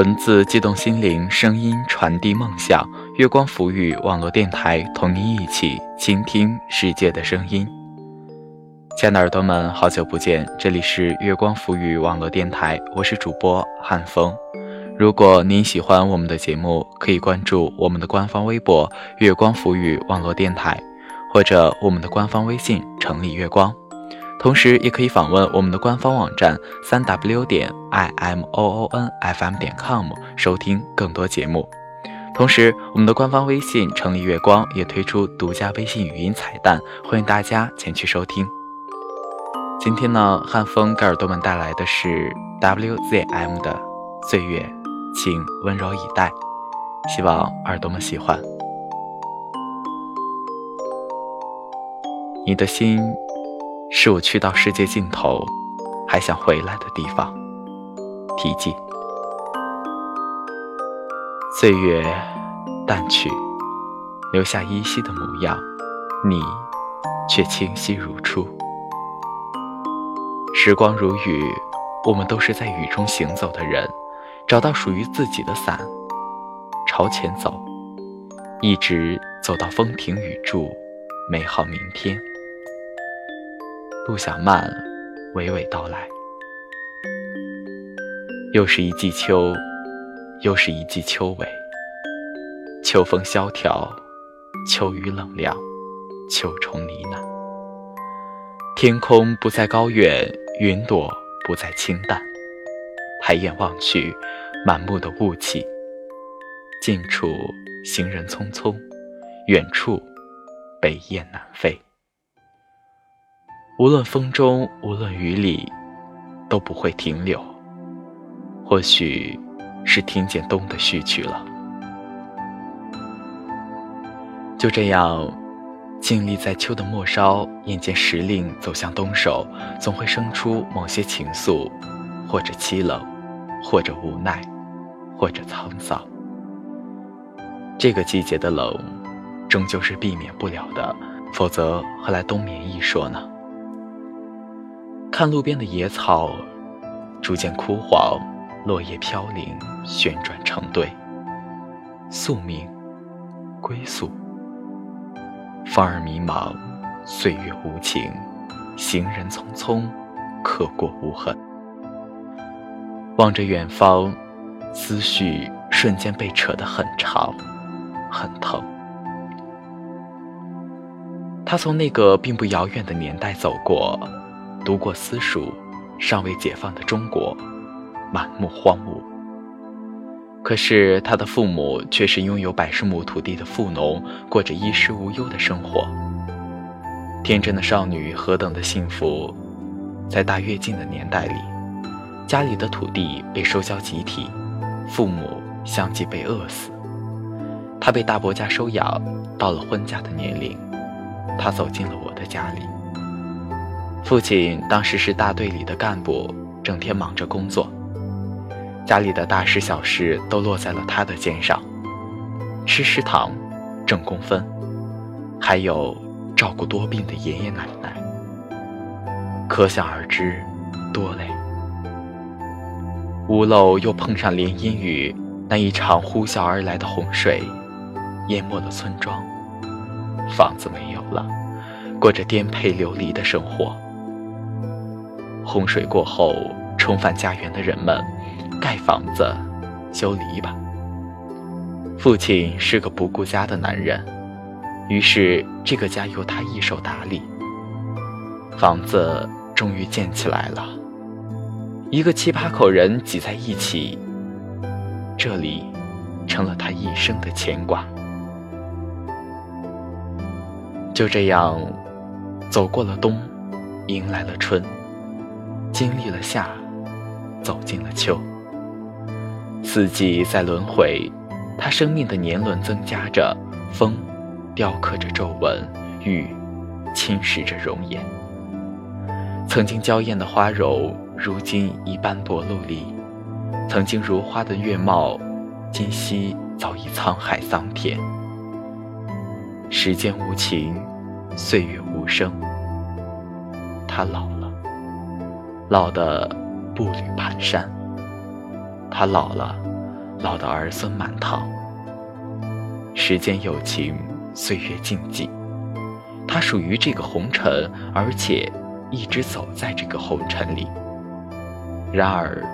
文字激动心灵，声音传递梦想。月光浮语网络电台，同您一起倾听世界的声音。亲爱的耳朵们，好久不见，这里是月光浮语网络电台，我是主播汉风。如果您喜欢我们的节目，可以关注我们的官方微博“月光浮语网络电台”，或者我们的官方微信“城里月光”。同时，也可以访问我们的官方网站三 w 点 i m o o n f m 点 com 收听更多节目。同时，我们的官方微信“城里月光”也推出独家微信语音彩蛋，欢迎大家前去收听。今天呢，汉风给耳朵们带来的是 WZM 的《岁月，请温柔以待》，希望耳朵们喜欢。你的心。是我去到世界尽头，还想回来的地方。题记：岁月淡去，留下依稀的模样，你却清晰如初。时光如雨，我们都是在雨中行走的人，找到属于自己的伞，朝前走，一直走到风停雨住，美好明天。路想慢，娓娓道来。又是一季秋，又是一季秋尾。秋风萧条，秋雨冷凉，秋虫呢喃。天空不再高远，云朵不再清淡。抬眼望去，满目的雾气。近处行人匆匆，远处北雁南飞。无论风中，无论雨里，都不会停留。或许是听见冬的序曲了。就这样，静立在秋的末梢，眼见时令走向冬首，总会生出某些情愫，或者凄冷，或者无奈，或者沧桑。这个季节的冷，终究是避免不了的，否则何来冬眠一说呢？看路边的野草，逐渐枯黄，落叶飘零，旋转成堆。宿命，归宿。风儿迷茫，岁月无情，行人匆匆，刻过无痕。望着远方，思绪瞬间被扯得很长，很疼。他从那个并不遥远的年代走过。读过私塾，尚未解放的中国，满目荒芜。可是他的父母却是拥有百十亩土地的富农，过着衣食无忧的生活。天真的少女何等的幸福！在大跃进的年代里，家里的土地被收销集体，父母相继被饿死。他被大伯家收养，到了婚嫁的年龄，他走进了我的家里。父亲当时是大队里的干部，整天忙着工作，家里的大事小事都落在了他的肩上，吃食堂，挣工分，还有照顾多病的爷爷奶奶，可想而知，多累。屋漏又碰上连阴雨，那一场呼啸而来的洪水，淹没了村庄，房子没有了，过着颠沛流离的生活。洪水过后，重返家园的人们，盖房子，修篱笆。父亲是个不顾家的男人，于是这个家由他一手打理。房子终于建起来了，一个七八口人挤在一起，这里成了他一生的牵挂。就这样，走过了冬，迎来了春。经历了夏，走进了秋。四季在轮回，他生命的年轮增加着，风雕刻着皱纹，雨侵蚀着容颜。曾经娇艳的花柔，如今已斑驳陆离；曾经如花的月貌，今夕早已沧海桑田。时间无情，岁月无声，他老了。老的步履蹒跚，他老了，老的儿孙满堂。时间有情，岁月静寂。他属于这个红尘，而且一直走在这个红尘里。然而，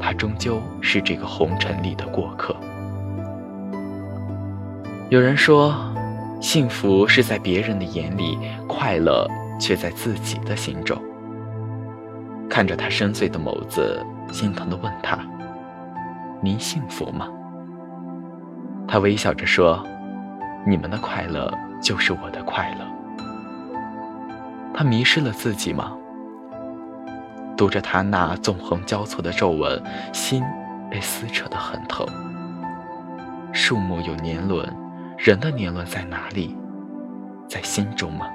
他终究是这个红尘里的过客。有人说，幸福是在别人的眼里，快乐却在自己的心中。看着他深邃的眸子，心疼地问他：“您幸福吗？”他微笑着说：“你们的快乐就是我的快乐。”他迷失了自己吗？读着他那纵横交错的皱纹，心被撕扯得很疼。树木有年轮，人的年轮在哪里？在心中吗？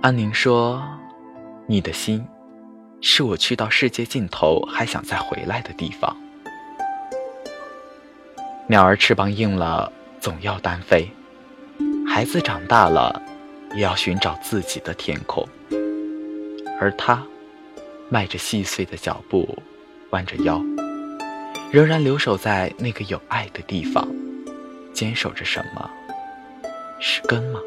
安宁说：“你的心，是我去到世界尽头还想再回来的地方。”鸟儿翅膀硬了，总要单飞；孩子长大了，也要寻找自己的天空。而他，迈着细碎的脚步，弯着腰，仍然留守在那个有爱的地方，坚守着什么？是根吗？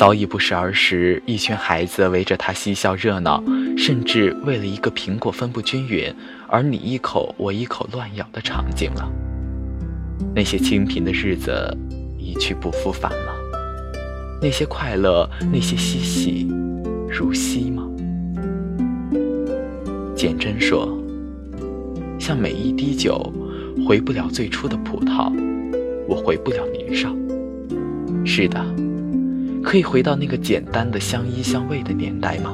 早已不是儿时一群孩子围着他嬉笑热闹，甚至为了一个苹果分不均匀而你一口我一口乱咬的场景了。那些清贫的日子一去不复返了，那些快乐，那些嬉戏，如昔吗？简真说：“像每一滴酒，回不了最初的葡萄，我回不了年少。”是的。可以回到那个简单的相依相偎的年代吗？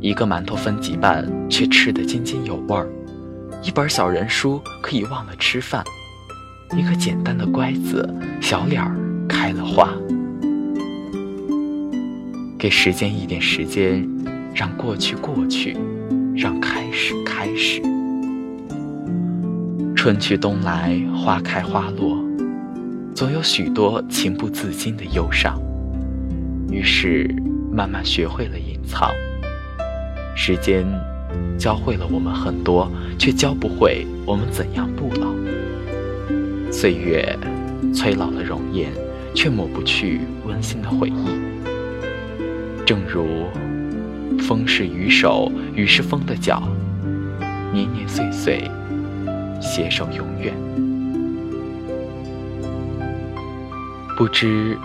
一个馒头分几半，却吃得津津有味儿；一本小人书可以忘了吃饭；一个简单的乖子，小脸儿开了花。给时间一点时间，让过去过去，让开始开始。春去冬来，花开花落，总有许多情不自禁的忧伤。于是，慢慢学会了隐藏。时间教会了我们很多，却教不会我们怎样不老。岁月催老了容颜，却抹不去温馨的回忆。正如风是雨手，雨是风的脚，年年岁岁，携手永远。不知。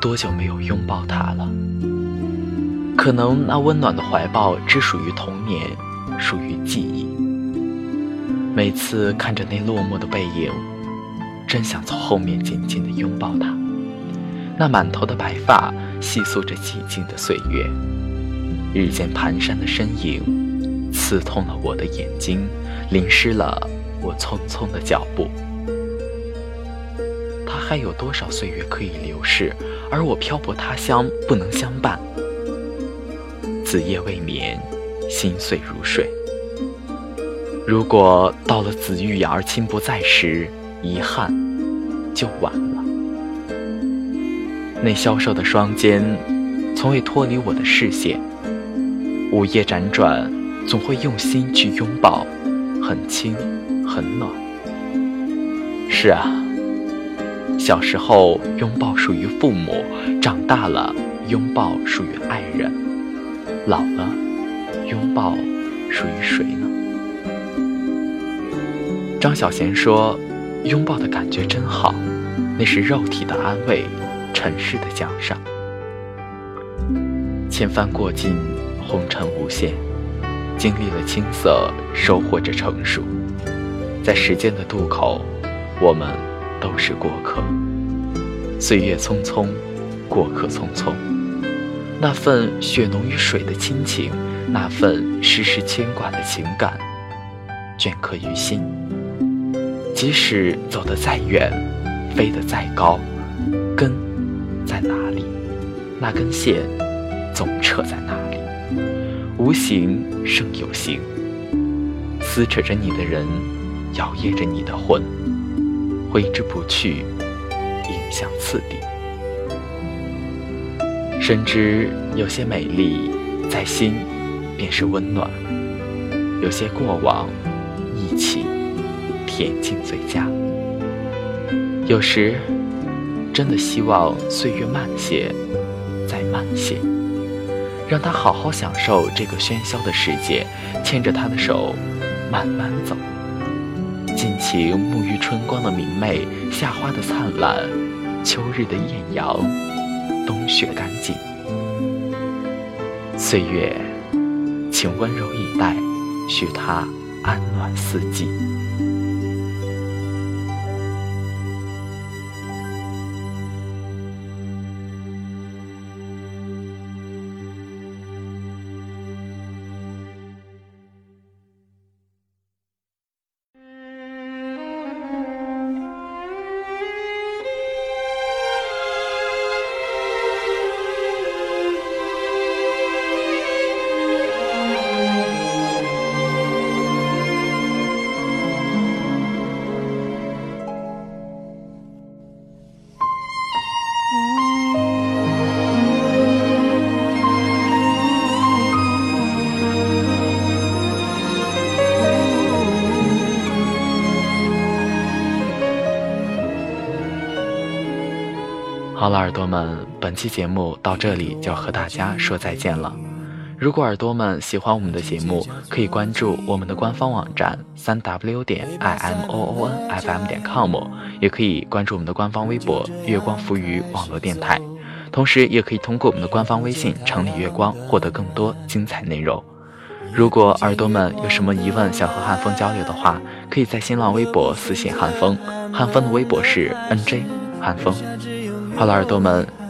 多久没有拥抱他了？可能那温暖的怀抱只属于童年，属于记忆。每次看着那落寞的背影，真想从后面紧紧地拥抱他。那满头的白发，细诉着寂静的岁月。日渐蹒跚的身影，刺痛了我的眼睛，淋湿了我匆匆的脚步。还有多少岁月可以流逝？而我漂泊他乡，不能相伴。子夜未眠，心碎如水。如果到了子欲养而亲不在时，遗憾就晚了。那消瘦的双肩，从未脱离我的视线。午夜辗转，总会用心去拥抱，很轻，很暖。是啊。小时候拥抱属于父母，长大了拥抱属于爱人，老了拥抱属于谁呢？张小娴说：“拥抱的感觉真好，那是肉体的安慰，尘世的奖赏。千帆过尽，红尘无限，经历了青涩，收获着成熟，在时间的渡口，我们。”都是过客，岁月匆匆，过客匆匆。那份血浓于水的亲情，那份时时牵挂的情感，镌刻于心。即使走得再远，飞得再高，根在哪里？那根线总扯在那里。无形胜有形，撕扯着你的人，摇曳着你的魂。挥之不去，影响次第。深知有些美丽，在心便是温暖。有些过往，一起恬静最佳。有时，真的希望岁月慢些，再慢些，让他好好享受这个喧嚣的世界，牵着他的手，慢慢走，尽情沐浴春光的明媚，夏花的灿烂，秋日的艳阳，冬雪干净。岁月，请温柔以待，许他安暖四季。期节目到这里就要和大家说再见了。如果耳朵们喜欢我们的节目，可以关注我们的官方网站三 w 点 i m o o n f m 点 com，也可以关注我们的官方微博月光浮于网络电台，同时也可以通过我们的官方微信城里月光获得更多精彩内容。如果耳朵们有什么疑问想和汉风交流的话，可以在新浪微博私信汉风，汉风的微博是 n j 汉风。好了，耳朵们，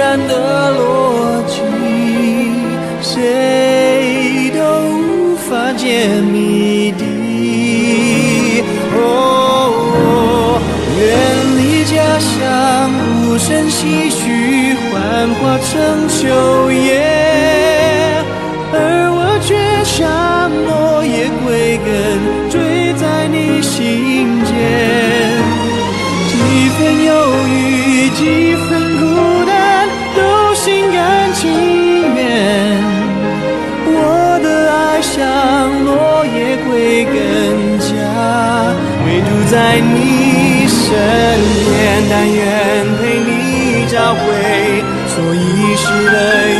然的逻辑，谁都无法解谜底。哦，远离家乡，无声唏嘘，幻化成秋在你身边，但愿陪你找回所遗失的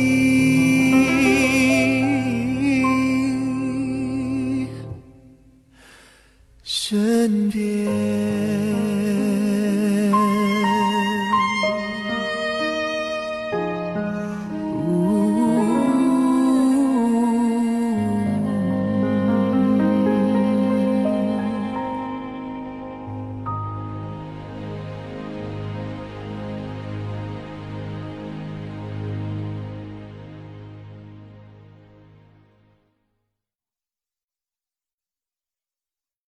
身边。